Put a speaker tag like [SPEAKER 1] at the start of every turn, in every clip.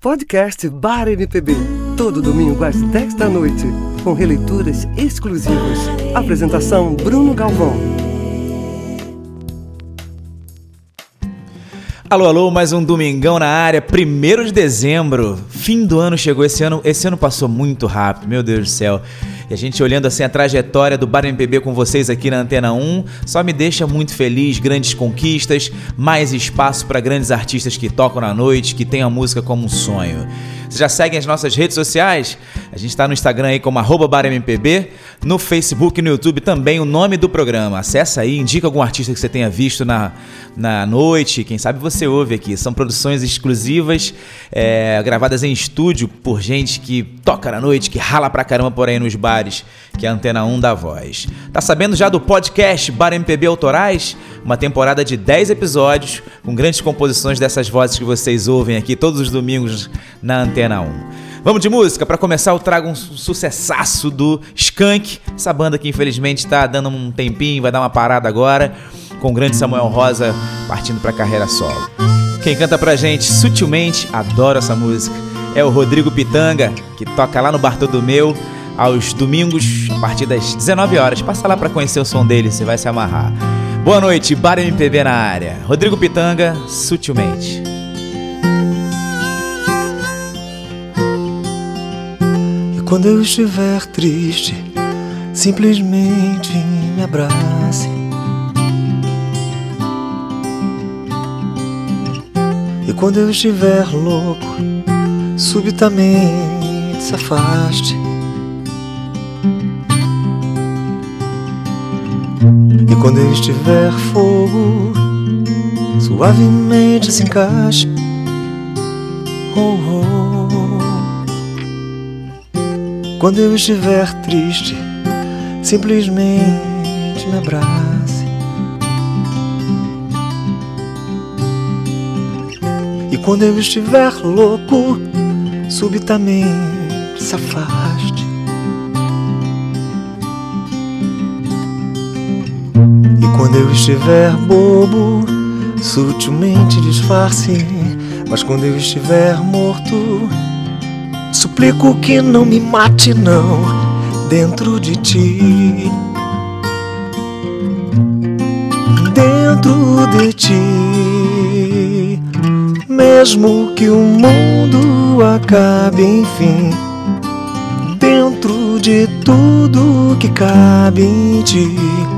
[SPEAKER 1] Podcast Bar MPB, todo domingo às 10 da noite, com releituras exclusivas. Apresentação Bruno Galvão.
[SPEAKER 2] Alô, alô, mais um domingão na área, 1 de dezembro. Fim do ano chegou esse ano. Esse ano passou muito rápido, meu Deus do céu. E a gente olhando assim a trajetória do Bar MPB com vocês aqui na Antena 1, só me deixa muito feliz, grandes conquistas, mais espaço para grandes artistas que tocam na noite, que têm a música como um sonho. Vocês já seguem as nossas redes sociais? A gente está no Instagram aí como BarMPB, no Facebook e no YouTube também o nome do programa. Acesse aí, indica algum artista que você tenha visto na, na noite, quem sabe você ouve aqui. São produções exclusivas, é, gravadas em estúdio por gente que toca na noite, que rala pra caramba por aí nos bares, que é a Antena 1 da Voz. Tá sabendo já do podcast Bar MPB Autorais? Uma temporada de 10 episódios, com grandes composições dessas vozes que vocês ouvem aqui todos os domingos na Antena 1. Vamos de música? Para começar, eu trago um sucessaço do Skank, essa banda que infelizmente está dando um tempinho, vai dar uma parada agora, com o grande Samuel Rosa partindo para carreira solo. Quem canta pra gente sutilmente, adoro essa música, é o Rodrigo Pitanga, que toca lá no Bar Todo Meu aos domingos, a partir das 19 horas. Passa lá para conhecer o som dele, você vai se amarrar. Boa noite, Bar MPB na área. Rodrigo Pitanga, sutilmente.
[SPEAKER 3] E quando eu estiver triste, simplesmente me abrace. E quando eu estiver louco, subitamente se afaste. E quando eu estiver fogo, suavemente se encaixe. Oh, oh. Quando eu estiver triste, simplesmente me abrace. E quando eu estiver louco, subitamente se afaste. Quando eu estiver bobo, sutilmente disfarce. Mas quando eu estiver morto, suplico que não me mate, não, dentro de ti. Dentro de ti, mesmo que o mundo acabe, enfim. Dentro de tudo que cabe em ti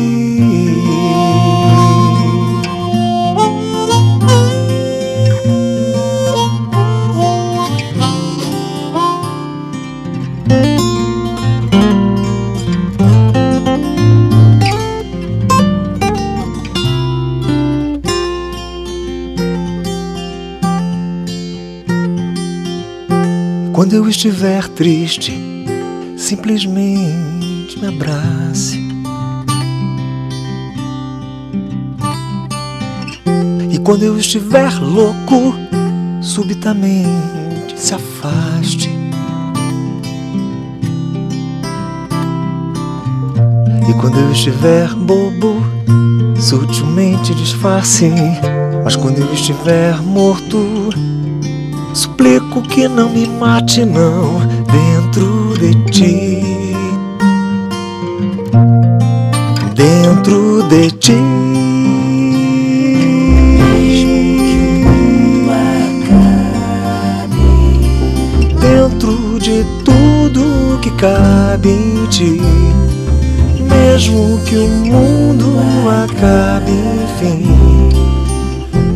[SPEAKER 3] Quando eu estiver triste, simplesmente me abrace. E quando eu estiver louco, subitamente se afaste. E quando eu estiver bobo, sutilmente disfarce. Mas quando eu estiver morto, Suplico que não me mate, não, dentro de ti. Dentro de ti. Dentro de tudo que cabe em ti. Mesmo que o mundo acabe, enfim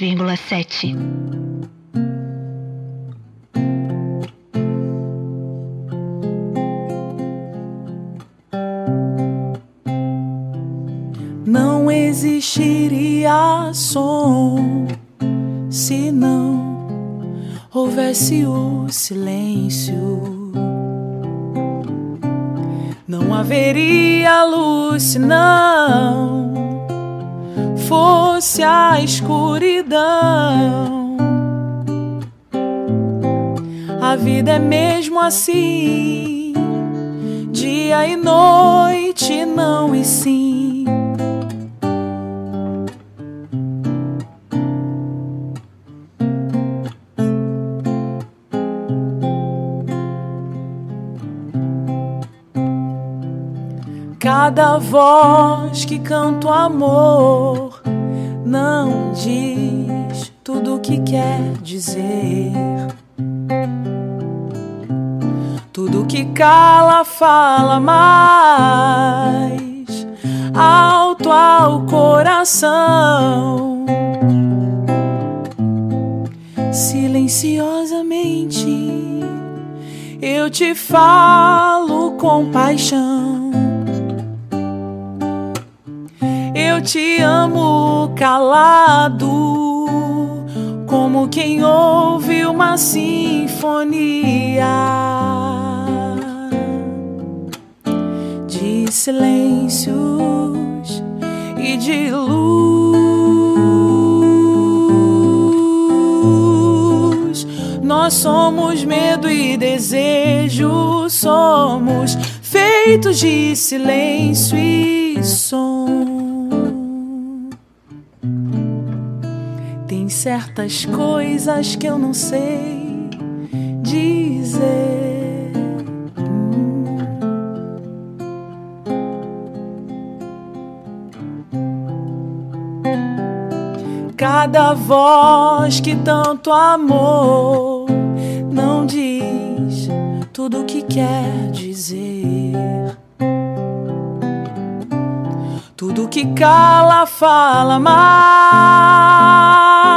[SPEAKER 4] 103,7.
[SPEAKER 5] Não existiria som se não houvesse o silêncio. Não haveria luz se não fosse a escuridão. A vida é mesmo assim, dia e noite, não e sim. Cada voz que canta o amor não diz tudo o que quer dizer. Tudo que cala fala mais alto ao coração. Silenciosamente eu te falo com paixão. Eu te amo calado, como quem ouve uma sinfonia de silêncios e de luz. Nós somos medo e desejo, somos feitos de silêncio e som. Certas coisas que eu não sei dizer. Cada voz que tanto amor não diz tudo o que quer dizer. Tudo que cala fala mais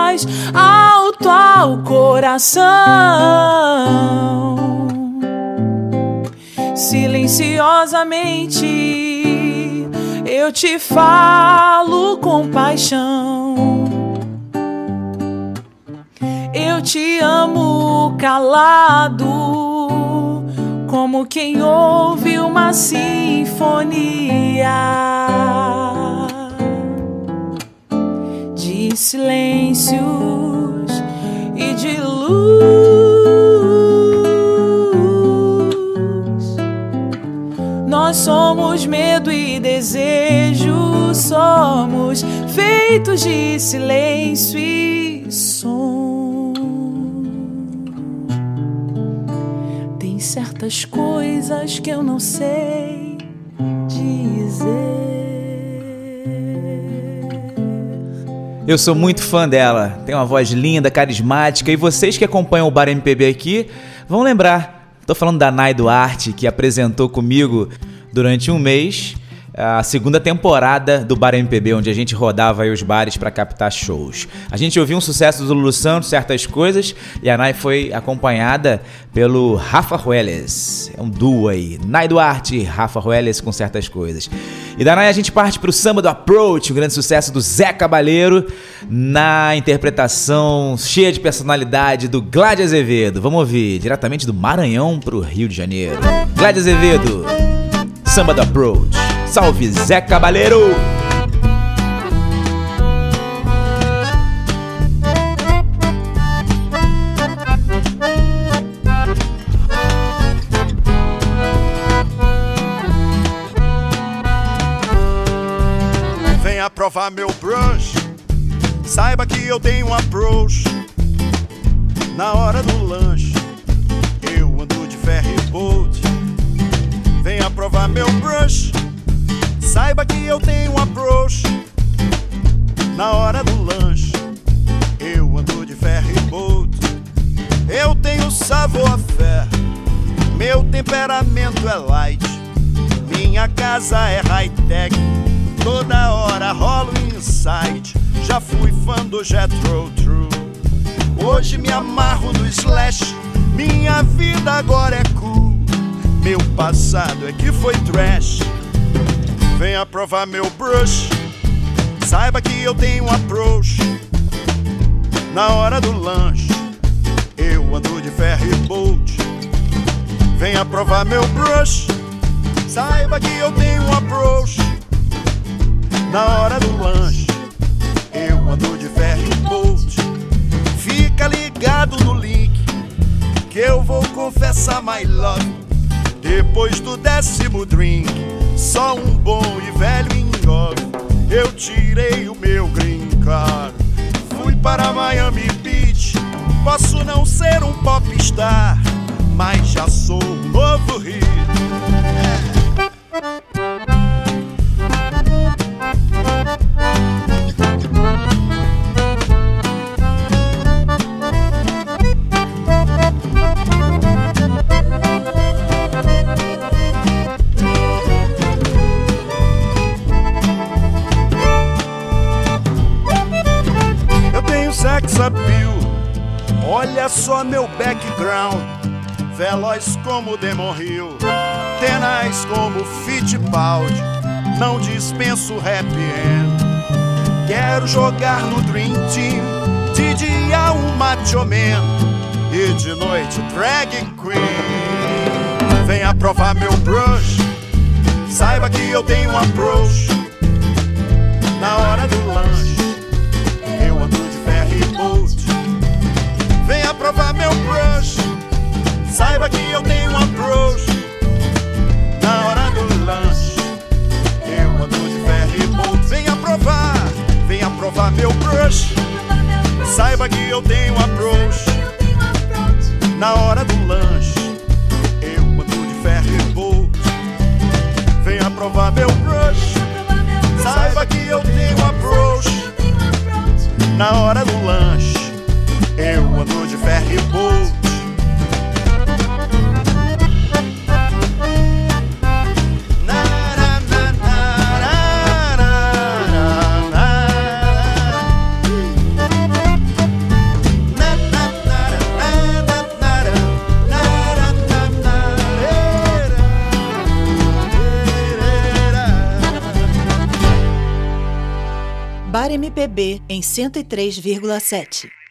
[SPEAKER 5] alto ao coração. Silenciosamente eu te falo com paixão. Eu te amo calado como quem ouve uma sinfonia silêncios e de luz. Nós somos medo e desejo, somos feitos de silêncio e som. certas coisas que eu não sei dizer.
[SPEAKER 2] Eu sou muito fã dela, tem uma voz linda, carismática. E vocês que acompanham o Bar MPB aqui vão lembrar. Tô falando da Nai Duarte, que apresentou comigo durante um mês a segunda temporada do Bar MPB, onde a gente rodava os bares para captar shows. A gente ouviu um sucesso do Lulu Santos, certas coisas, e a Nai foi acompanhada pelo Rafa Rueles. É um duo aí, Nai Duarte e Rafa Rueles com certas coisas. E da Nai a gente parte pro samba do Approach, o grande sucesso do Zé Cabaleiro, na interpretação cheia de personalidade do Glad Azevedo. Vamos ouvir diretamente do Maranhão pro Rio de Janeiro. Glad Azevedo, samba do Approach. Salve Zé Cabaleiro!
[SPEAKER 6] Venha provar meu brush. Saiba que eu tenho um approach. Na hora do lanche, eu ando de ferry boat. Venha provar meu brush. Saiba que eu tenho um approach na hora do lanche. Eu ando de ferry boat. Eu tenho sabor fé. Meu temperamento é light. Minha casa é high-tech. Toda hora rola um insight. Já fui fã do Jethro True. Hoje me amarro no slash. Minha vida agora é cool. Meu passado é que foi trash. Venha provar meu brush. Saiba que eu tenho approach. Na hora do lanche, eu ando de ferry bolt. Venha provar meu brush. Saiba que eu tenho approach. Na hora do lanche, eu ando de ferry bolt. Fica ligado no link que eu vou confessar my love. Depois do décimo drink, só um bom e velho engove. Eu tirei o meu green card, fui para Miami Beach. Posso não ser um popstar, mas já sou um novo hit. Só meu background. Veloz como Demon Hill, tenaz como Fittipaldi. Não dispenso happy end. Quero jogar no Dream Team, de dia um macho man e de noite drag queen. Venha provar meu brush, saiba que eu tenho um approach. Na hora do lanche, provar meu brush, saiba que eu tenho um approach. Na hora do lanche, eu ando de ferry. Venha provar, venha provar meu brush, saiba que eu tenho um approach. Na hora do lanche, eu ando de ferry. Venha provar meu brush, saiba que eu tenho um approach. Na hora do mundo de ferro e bolo.
[SPEAKER 7] Bar MPB em 103,7.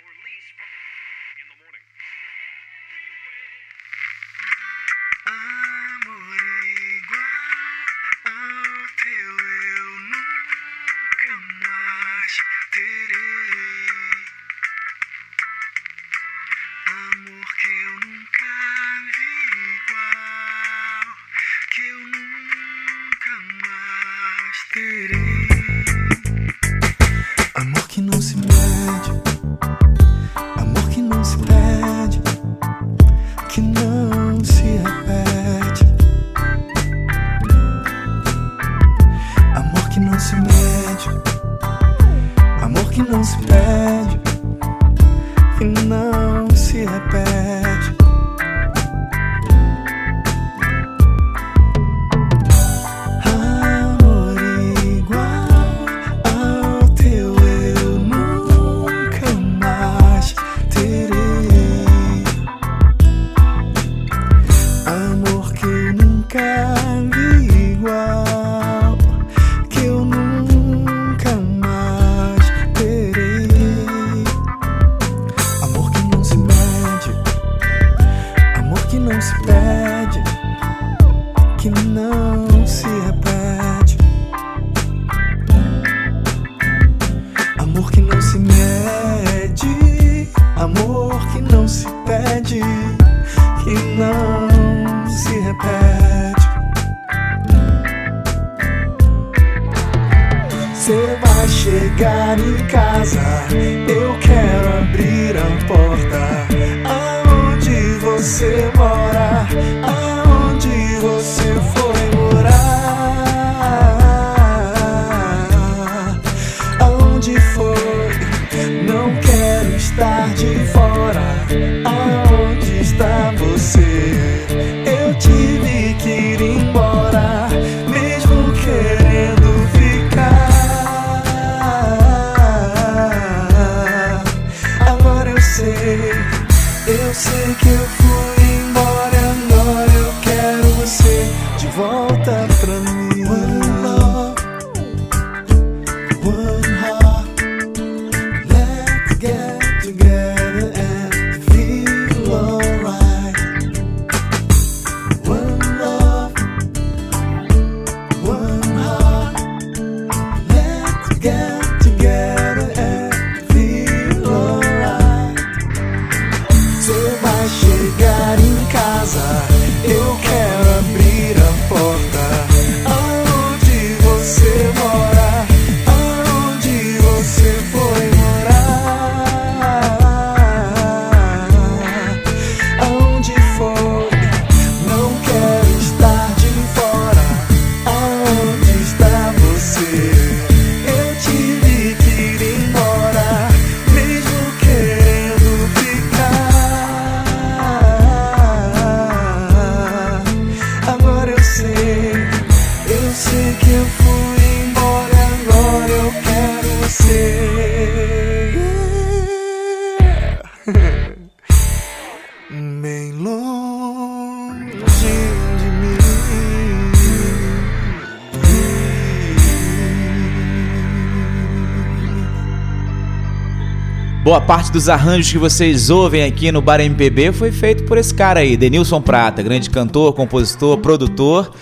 [SPEAKER 2] Parte dos arranjos que vocês ouvem aqui no Bar MPB foi feito por esse cara aí, Denilson Prata, grande cantor, compositor, produtor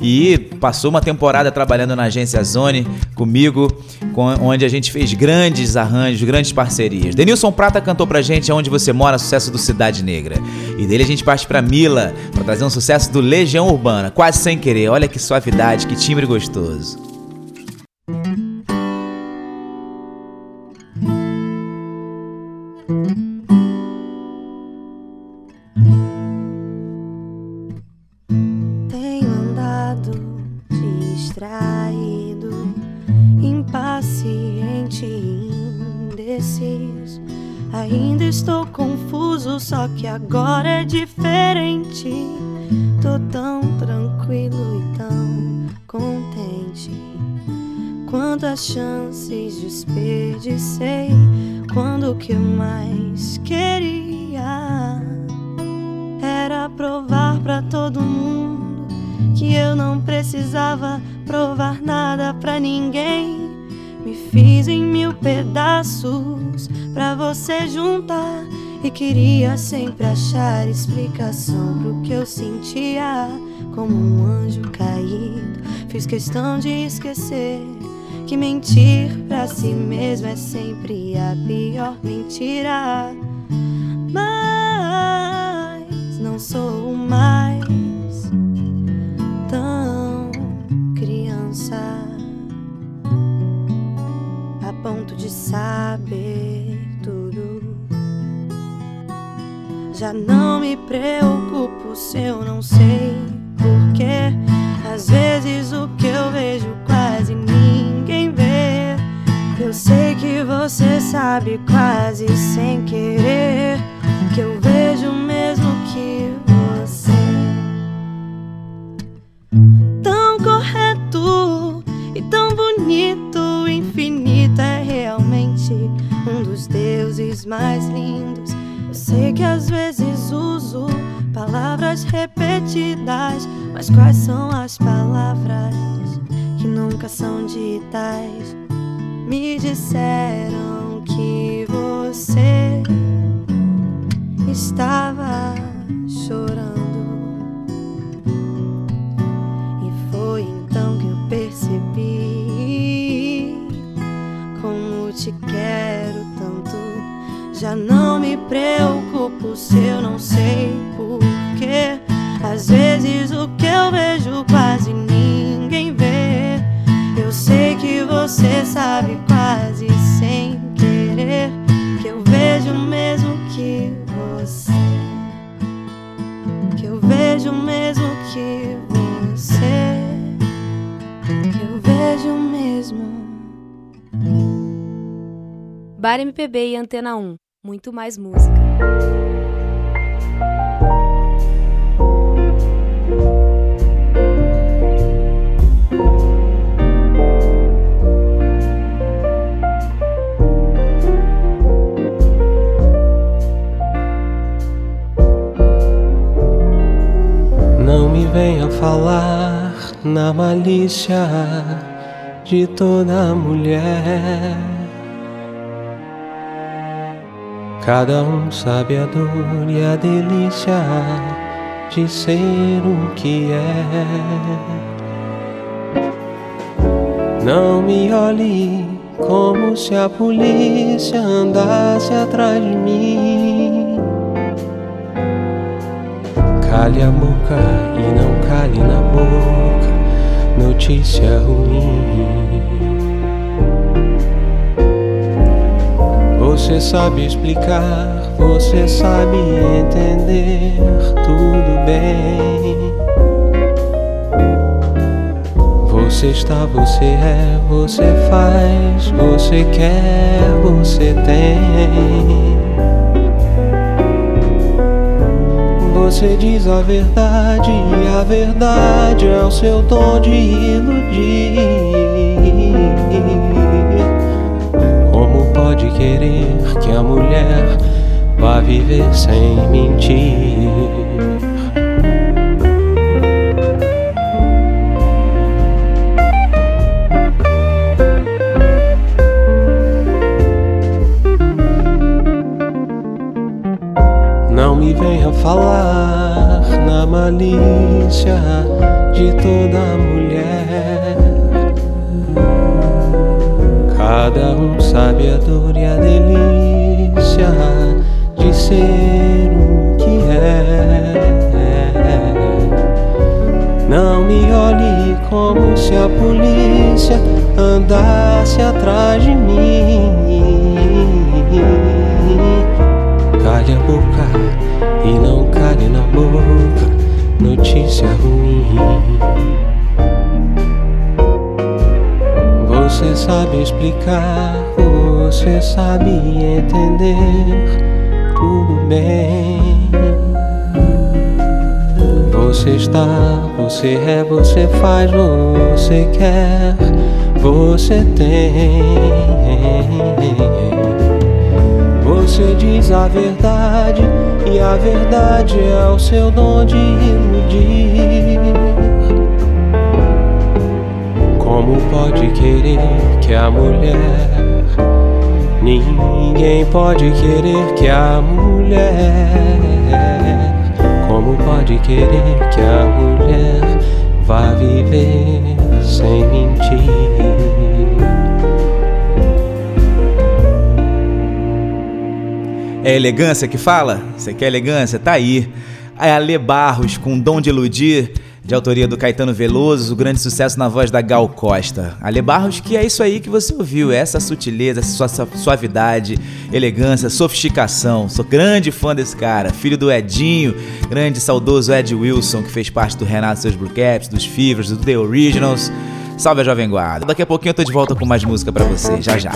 [SPEAKER 2] e passou uma temporada trabalhando na agência Zone comigo, com, onde a gente fez grandes arranjos, grandes parcerias. Denilson Prata cantou pra gente Onde Você Mora, sucesso do Cidade Negra. E dele a gente parte pra Mila, pra trazer um sucesso do Legião Urbana, quase sem querer. Olha que suavidade, que timbre gostoso.
[SPEAKER 8] Que agora é diferente. Tô tão tranquilo e tão contente. Quantas chances desperdicei quando o que eu mais queria era provar para todo mundo que eu não precisava provar nada para ninguém. Me fiz em mil pedaços para você juntar e queria sempre achar explicação pro que eu sentia como um anjo caído. Fiz questão de esquecer que mentir pra si mesmo é sempre a pior mentira. Mas não sou mais tão criança a ponto de saber Já não me preocupo se eu não sei porquê. Às vezes o que eu vejo quase ninguém vê. Eu sei que você sabe quase sem querer que eu vejo mesmo que você. Tão correto e tão bonito, infinito é realmente um dos deuses mais lindos Sei que às vezes uso palavras repetidas, mas quais são as palavras que nunca são ditas? Me disseram que você estava chorando. Já não me preocupo se eu não sei porquê. Às vezes o que eu vejo quase ninguém vê. Eu sei que você sabe quase sem querer que eu vejo mesmo que você. Que eu vejo mesmo que você. Que eu vejo mesmo.
[SPEAKER 9] Bar MPB e Antena 1 muito mais música.
[SPEAKER 10] Não me venha falar na malícia de toda mulher Cada um sabe a dor e a delícia de ser o que é. Não me olhe como se a polícia andasse atrás de mim. Cale a boca e não cale na boca notícia ruim. Você sabe explicar, você sabe entender tudo bem. Você está, você é, você faz, você quer, você tem. Você diz a verdade, e a verdade é o seu tom de iludir. pode querer que a mulher vá viver sem mentir. Não me venha falar na malícia de toda mulher Cada um sabe a dor e a delícia de ser o que é. Não me olhe como se a polícia andasse atrás de mim. Calhe a boca e não cale na boca notícia ruim. Sabe explicar, você sabe entender tudo bem. Você está, você é, você faz, você quer, você tem. Você diz a verdade e a verdade é o seu dom de iludir. Como pode querer que a mulher Ninguém pode querer que a mulher Como pode querer que a mulher Vá viver sem mentir
[SPEAKER 2] É elegância que fala? Você quer elegância? Tá aí. É Ale Barros com Dom de Iludir, de autoria do Caetano Veloso, o grande sucesso na voz da Gal Costa. Ale Barros, que é isso aí que você ouviu, essa sutileza, essa suavidade, elegância, sofisticação. Sou grande fã desse cara, filho do Edinho, grande saudoso Ed Wilson, que fez parte do Renato Seus Caps, dos Fevers, do The Originals. Salve a Jovem Guarda. Daqui a pouquinho eu tô de volta com mais música para vocês, já já.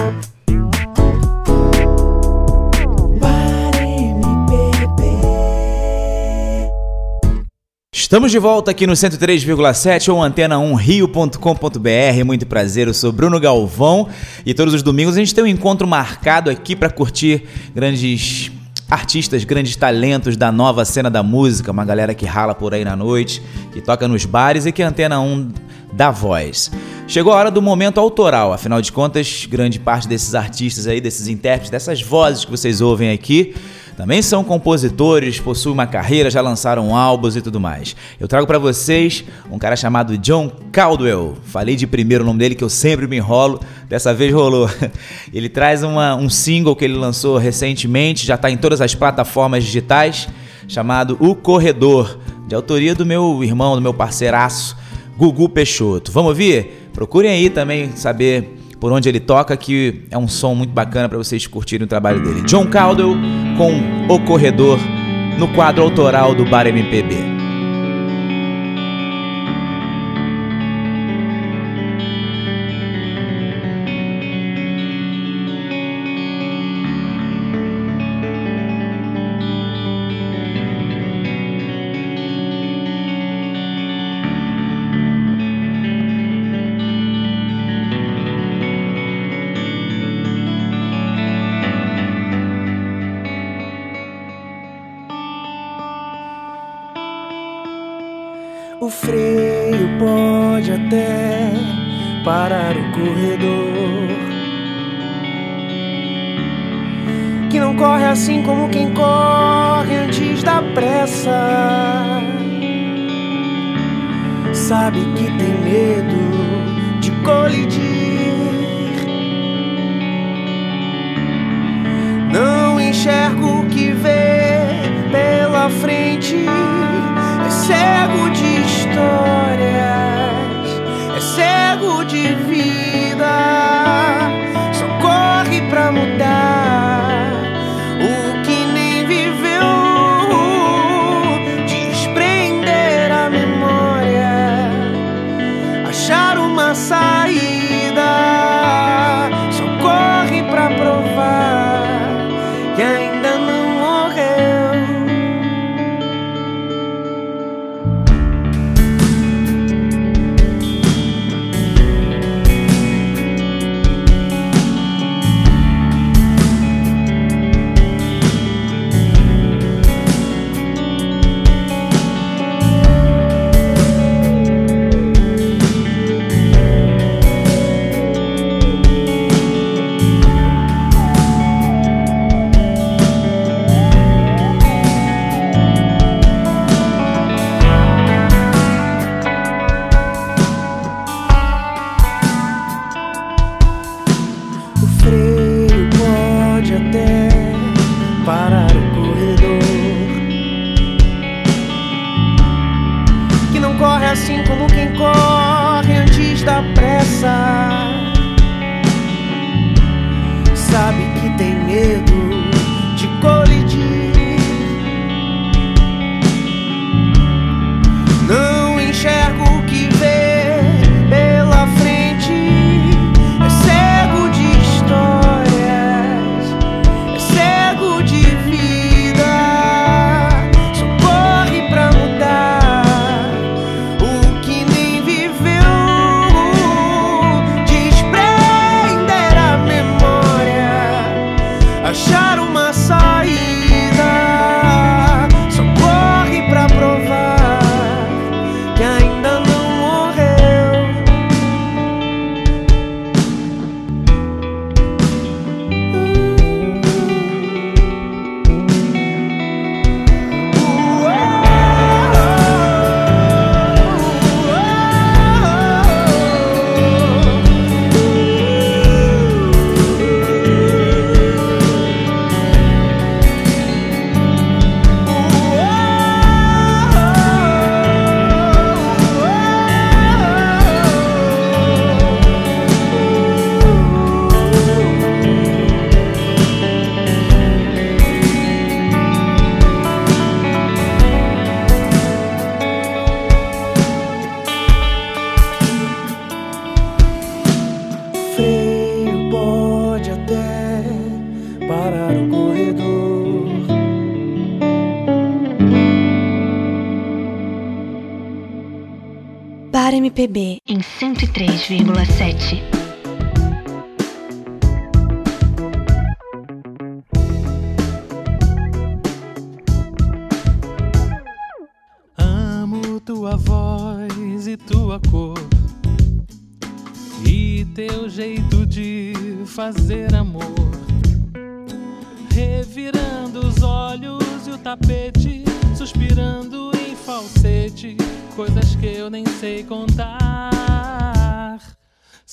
[SPEAKER 2] Estamos de volta aqui no 103,7 ou antena1rio.com.br. Muito prazer, eu sou Bruno Galvão e todos os domingos a gente tem um encontro marcado aqui para curtir grandes artistas, grandes talentos da nova cena da música, uma galera que rala por aí na noite, que toca nos bares e que a Antena 1 dá voz. Chegou a hora do momento autoral, afinal de contas, grande parte desses artistas aí, desses intérpretes, dessas vozes que vocês ouvem aqui, também são compositores, possuem uma carreira, já lançaram álbuns e tudo mais. Eu trago para vocês um cara chamado John Caldwell. Falei de primeiro o nome dele que eu sempre me enrolo, dessa vez rolou. Ele traz uma, um single que ele lançou recentemente, já está em todas as plataformas digitais, chamado O Corredor, de autoria do meu irmão, do meu parceiraço, Gugu Peixoto. Vamos ouvir? Procurem aí também saber por onde ele toca, que é um som muito bacana para vocês curtirem o trabalho dele. John Caldwell com O Corredor no quadro autoral do Bar MPB.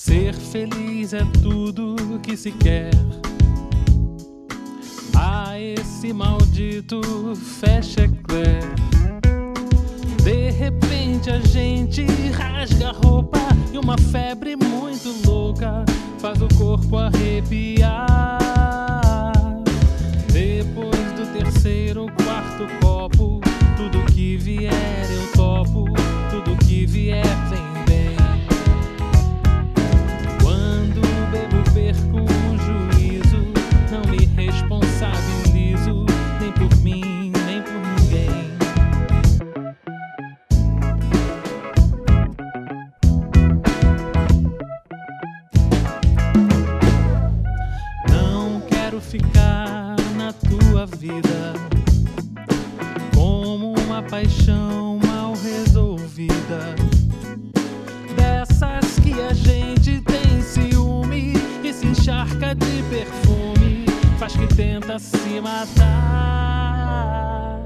[SPEAKER 11] Ser feliz é tudo que se quer. Ah, esse maldito fecha eclair. De repente a gente rasga a roupa e uma febre muito louca faz o corpo arrepiar. Depois do terceiro, quarto copo, tudo que vier eu topo, tudo que vier vem matar.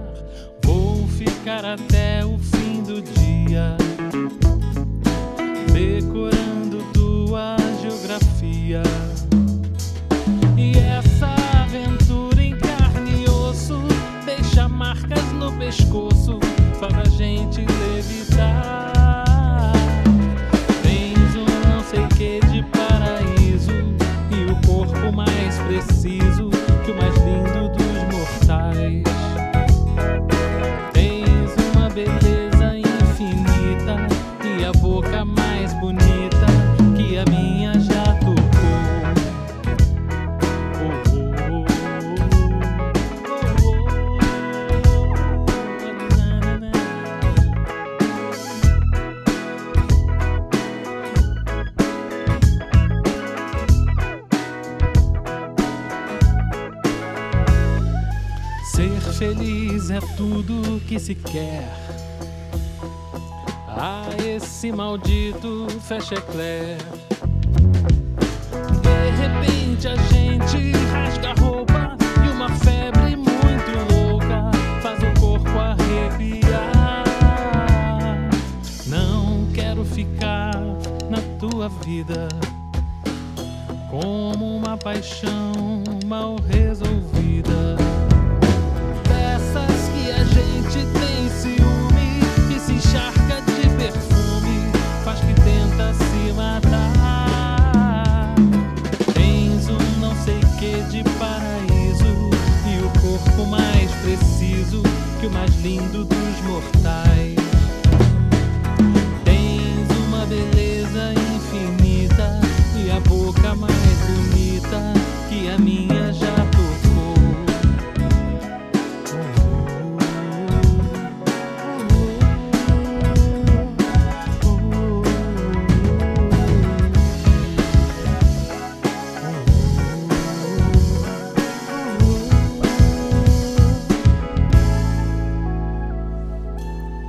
[SPEAKER 11] Vou ficar até mais bonita que a minha já tocou. Ser feliz é tudo que se quer. Ah, esse maldito fecha eclair. De repente a gente rasga a roupa e uma febre muito louca faz o corpo arrepiar. Não quero ficar na tua vida como uma paixão mal resolvida. lindo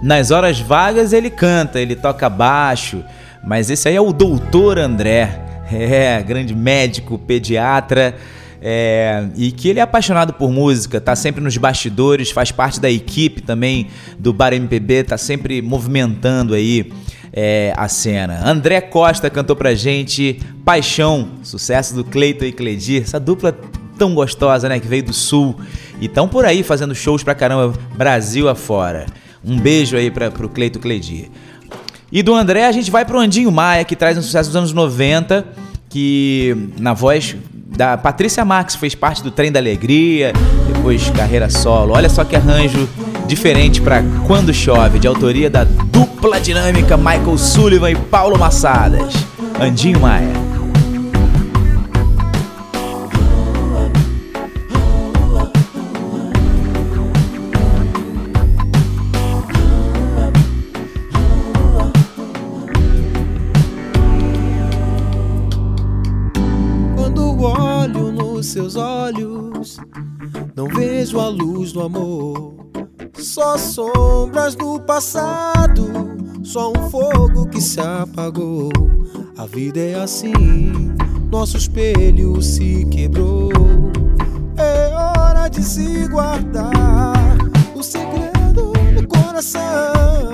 [SPEAKER 2] Nas horas vagas ele canta, ele toca baixo, mas esse aí é o Doutor André. É, grande médico, pediatra. É, e que ele é apaixonado por música, tá sempre nos bastidores, faz parte da equipe também do Bar MPB, tá sempre movimentando aí é, a cena. André Costa cantou pra gente Paixão, sucesso do Cleiton e Cledir, essa dupla tão gostosa, né, que veio do Sul e tão por aí fazendo shows pra caramba, Brasil afora. Um beijo aí pra, pro Cleito Cledir. E do André a gente vai pro Andinho Maia, que traz um sucesso dos anos 90, que na voz da Patrícia Marques fez parte do Trem da Alegria, depois carreira solo. Olha só que arranjo diferente para Quando Chove, de autoria da dupla dinâmica Michael Sullivan e Paulo Massadas. Andinho Maia.
[SPEAKER 12] Não vejo a luz do amor. Só sombras do passado, só um fogo que se apagou. A vida é assim, nosso espelho se quebrou. É hora de se guardar o segredo no coração.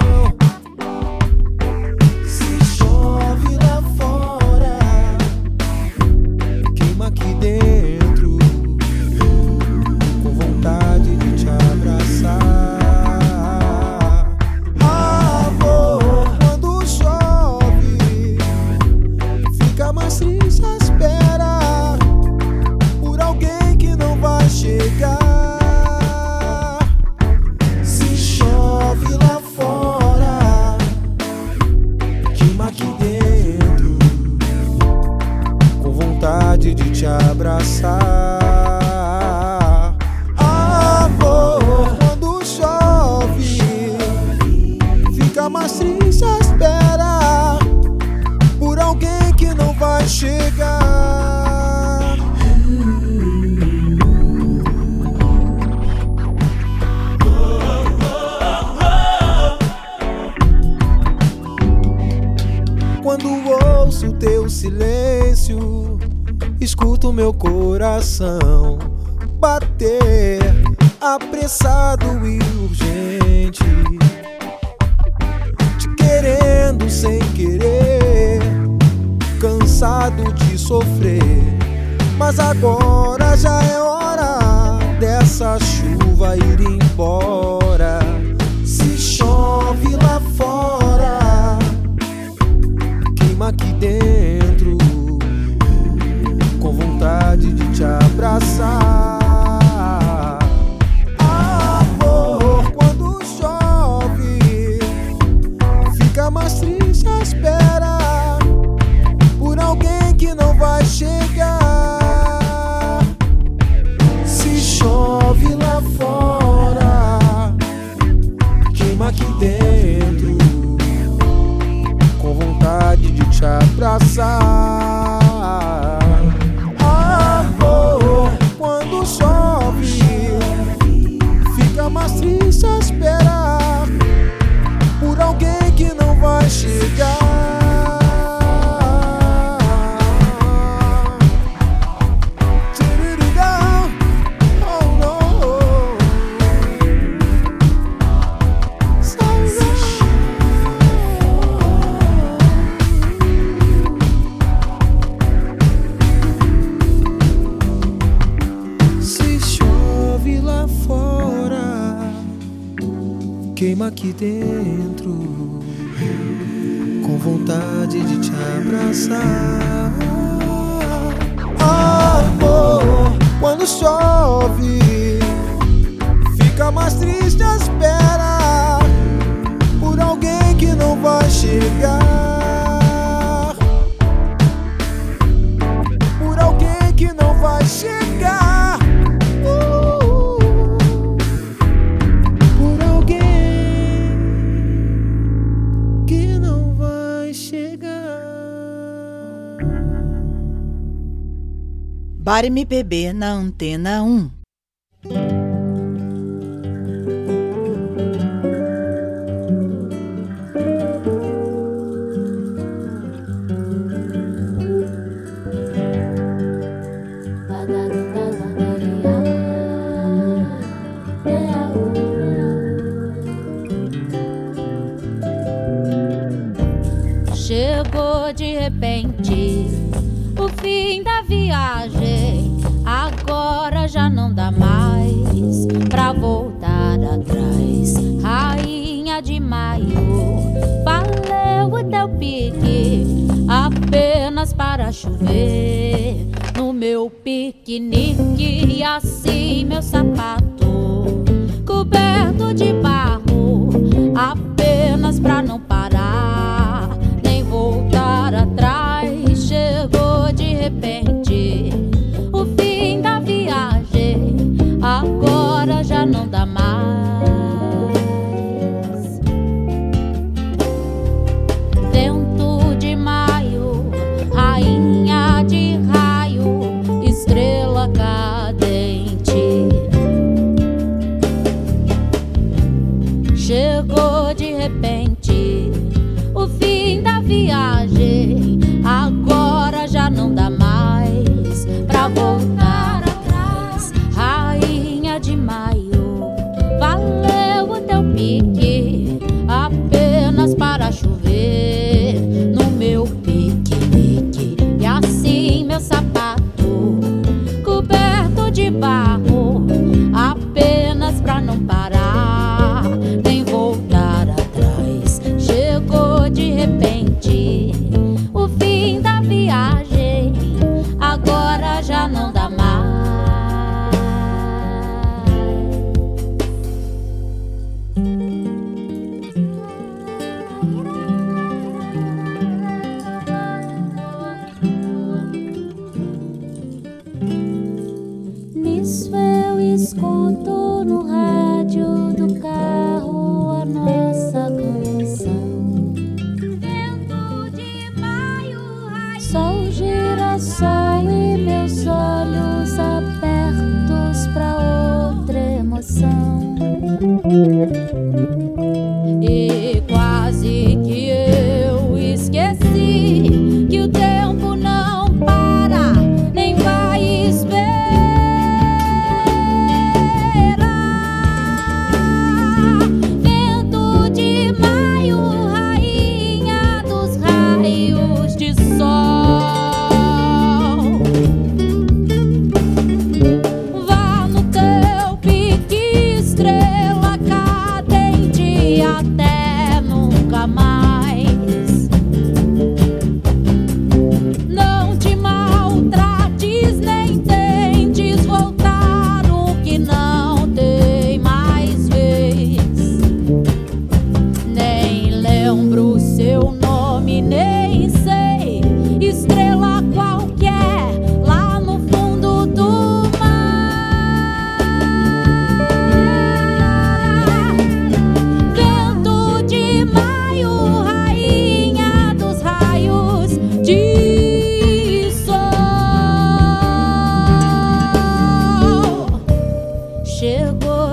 [SPEAKER 13] disfarçar. Informe PB na Antena 1.
[SPEAKER 14] Chegou de repente apenas para chover no meu piquenique. E assim meu sapato coberto de barro apenas pra não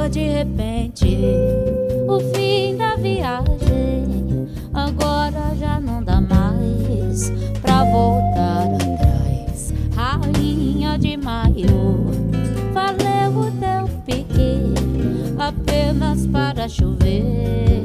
[SPEAKER 14] De repente o fim da viagem. Agora já não dá mais pra voltar atrás. Rainha de maio, valeu o teu pique apenas para chover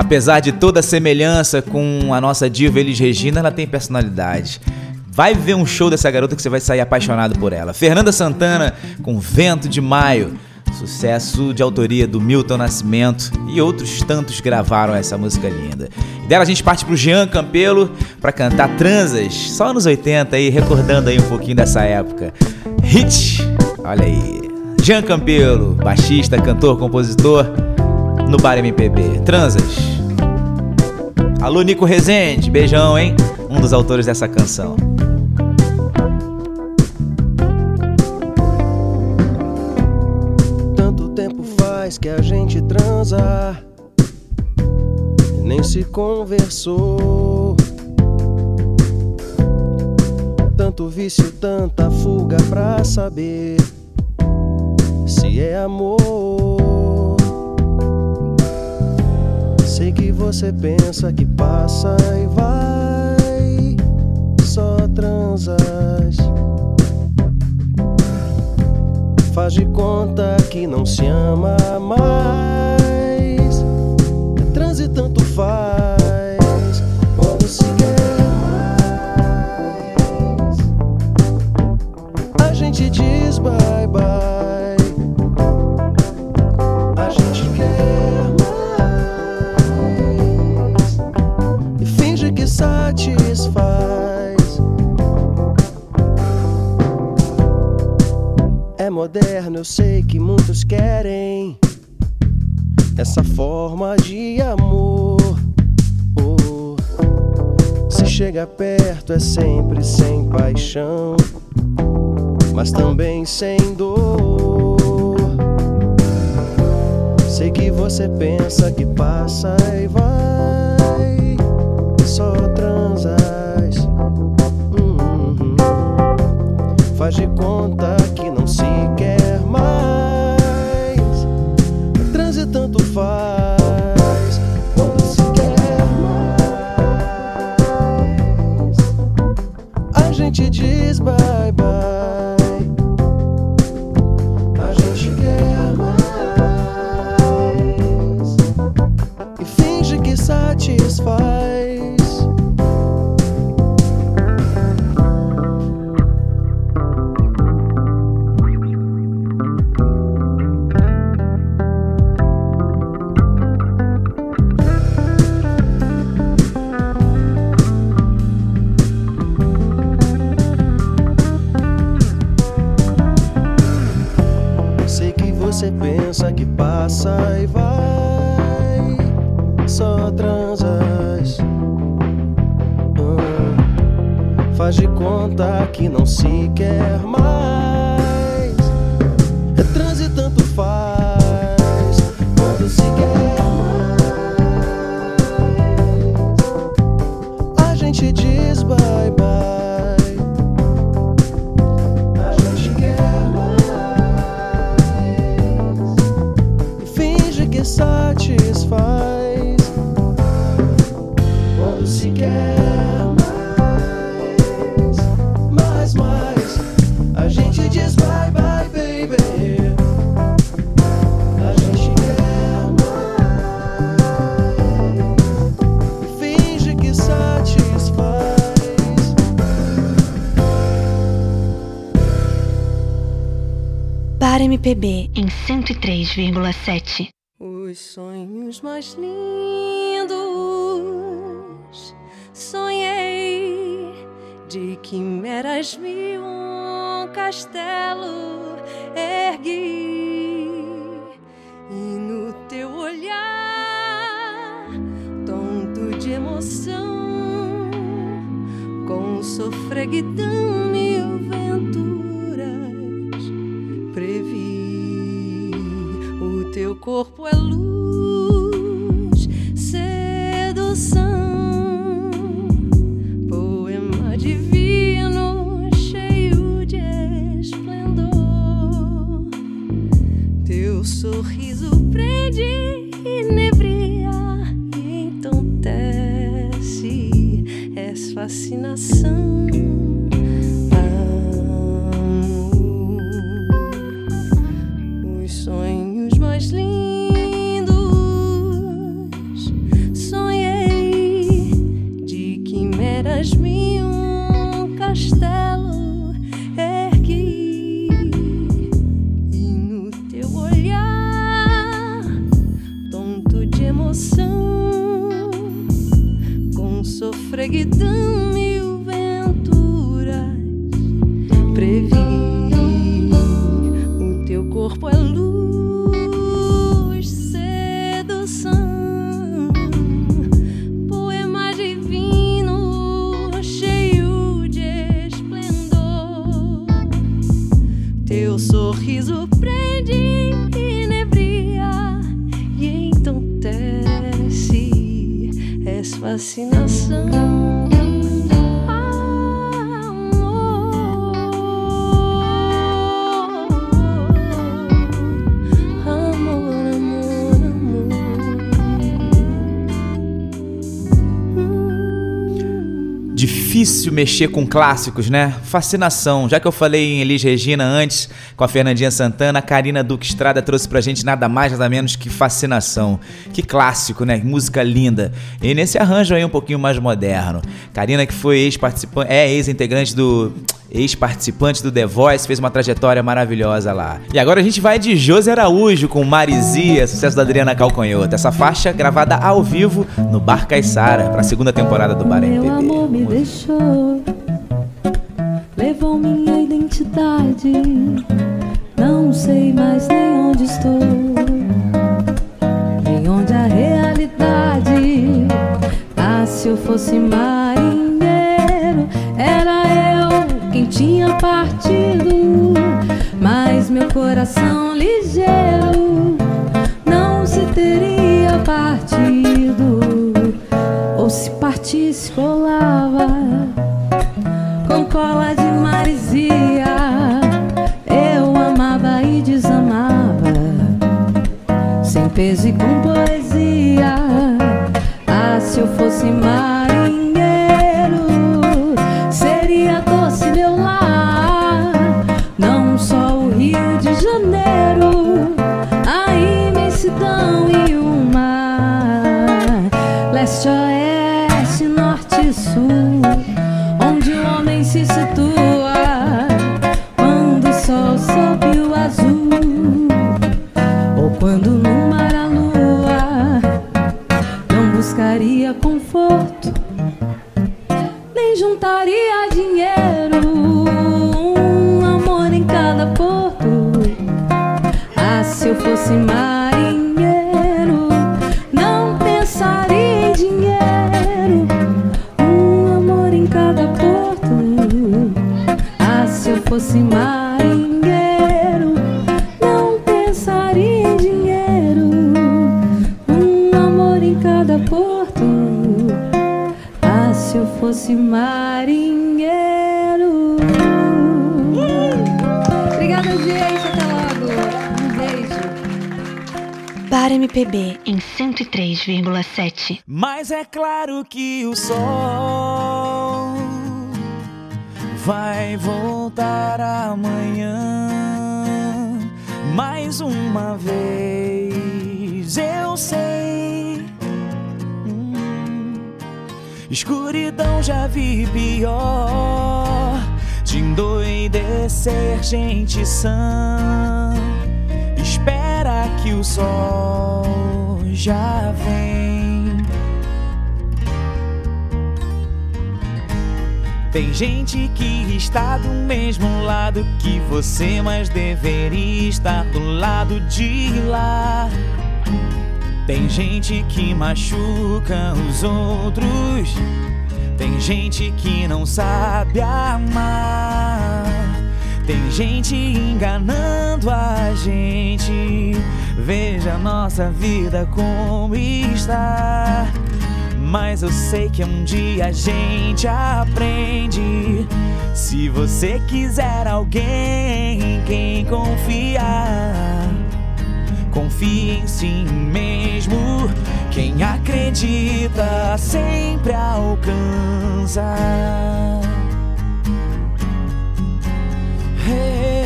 [SPEAKER 2] Apesar de toda a semelhança com a nossa diva Elis Regina, ela tem personalidade. Vai ver um show dessa garota que você vai sair apaixonado por ela. Fernanda Santana com Vento de Maio. Sucesso de autoria do Milton Nascimento e outros tantos gravaram essa música linda. E dela a gente parte pro Jean Campelo para cantar Transas, só nos 80 aí, recordando aí um pouquinho dessa época. Hit, olha aí. Jean Campelo, baixista, cantor, compositor, no Bar MPB. Transas. Alô, Nico Rezende, beijão, hein? Um dos autores dessa canção.
[SPEAKER 15] Tanto tempo faz que a gente transa nem se conversou. Tanto vício, tanta fuga pra saber se é amor. Sei que você pensa que passa e vai, só transas. Faz de conta que não se ama mais. Moderno, eu sei que muitos querem essa forma de amor. Oh, se chega perto é sempre sem paixão, mas também sem dor. Sei que você pensa que passa e vai, só transas. Uhum. Faz de conta que se quer mais. Transe tanto faz quando se quer mais. A gente diz bye bye.
[SPEAKER 4] MPB em 103,7.
[SPEAKER 8] Os sonhos mais lindos sonhei de quimeras mil um castelo ergui e no teu olhar tonto de emoção com sofreguidão corpo é luz, sedução, poema divino cheio de esplendor. Teu sorriso prende, inebria e entontece, és fascinação.
[SPEAKER 16] Fascinação.
[SPEAKER 2] Difícil mexer com clássicos, né? Fascinação. Já que eu falei em Elis Regina antes, com a Fernandinha Santana, a Karina Duque Estrada trouxe pra gente nada mais, nada menos que Fascinação. Que clássico, né? Música linda. E nesse arranjo aí um pouquinho mais moderno. Karina que foi ex-participante, é ex-integrante do ex-participante do The Voice, fez uma trajetória maravilhosa lá. E agora a gente vai de José Araújo com Marizia, sucesso da Adriana Calcanhoto. Essa faixa gravada ao vivo no Bar Caissara, pra segunda temporada do Bar
[SPEAKER 16] Meu
[SPEAKER 2] MPB.
[SPEAKER 16] amor me levou minha identidade. Não sei mais nem onde estou, nem onde a realidade. Ah, se eu fosse marinheiro, era eu quem tinha partido. Mas meu coração ligeiro não se teria partido se partisse colava com cola de marisia. Eu amava e desamava, sem peso e com poesia. Ah, se eu fosse marinheiro, sul,
[SPEAKER 2] que o sol vai voltar amanhã. Mais uma vez, eu sei. Hum, escuridão já vi pior. De endoidecer gente sã. Espera que o sol já vem. Tem gente que está do mesmo lado que você, mas deveria estar do lado de lá. Tem gente que machuca os outros. Tem gente que não sabe amar. Tem gente enganando a gente. Veja nossa vida como está. Mas eu sei que um dia a gente aprende. Se você quiser alguém em quem confiar, confie em si mesmo. Quem acredita sempre alcança. Hey.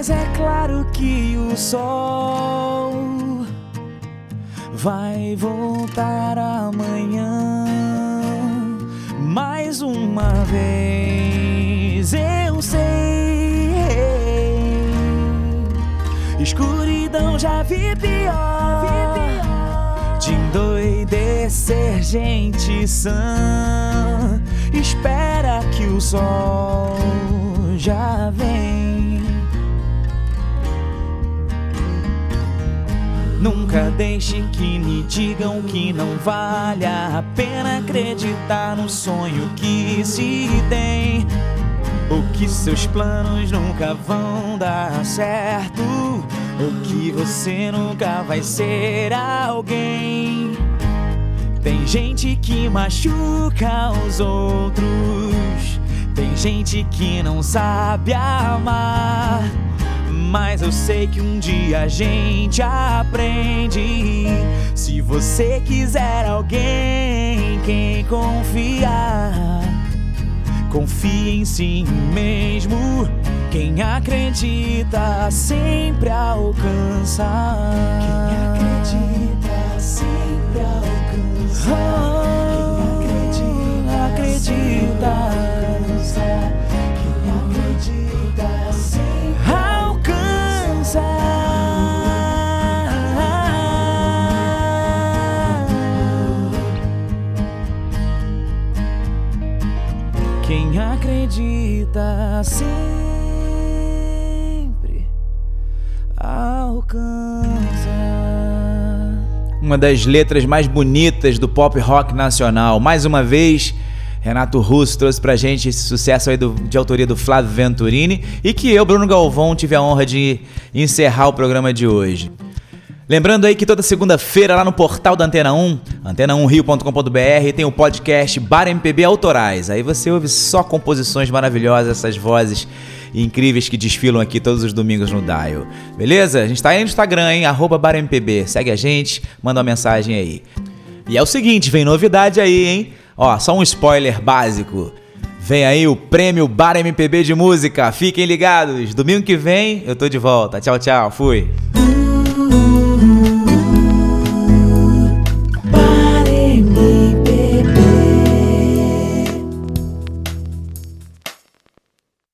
[SPEAKER 2] Mas é claro que o sol vai voltar amanhã. Mais uma vez eu sei. Escuridão já vi pior. De endoidecer gente sã. Espera que o sol já vem. Nunca deixe que lhe digam que não vale a pena acreditar no sonho que se tem. Ou que seus planos nunca vão dar certo. Ou que você nunca vai ser alguém. Tem gente que machuca os outros. Tem gente que não sabe amar. Mas eu sei que um dia a gente aprende. Se você quiser alguém quem confiar, confie em si mesmo. Quem acredita sempre alcança. Quem acredita sempre alcança. Quem acredita, acredita. alcança. Acredita sempre alcança. Uma das letras mais bonitas do pop rock nacional. Mais uma vez, Renato Russo trouxe pra gente esse sucesso aí do- de autoria do Flávio Venturini e que eu, Bruno Galvão, tive a honra de encerrar o programa de hoje. Lembrando aí que toda segunda-feira lá no portal da Antena 1, antena1rio.com.br, tem o podcast Bar MPB Autorais. Aí você ouve só composições maravilhosas, essas vozes incríveis que desfilam aqui todos os domingos no Dial. Beleza? A gente tá aí no Instagram, hein? Arroba Bar MPB. Segue a gente, manda uma mensagem aí. E é o seguinte, vem novidade aí, hein? Ó, só um spoiler básico. Vem aí o prêmio Bar MPB de Música. Fiquem ligados. Domingo que vem eu tô de volta. Tchau, tchau. Fui.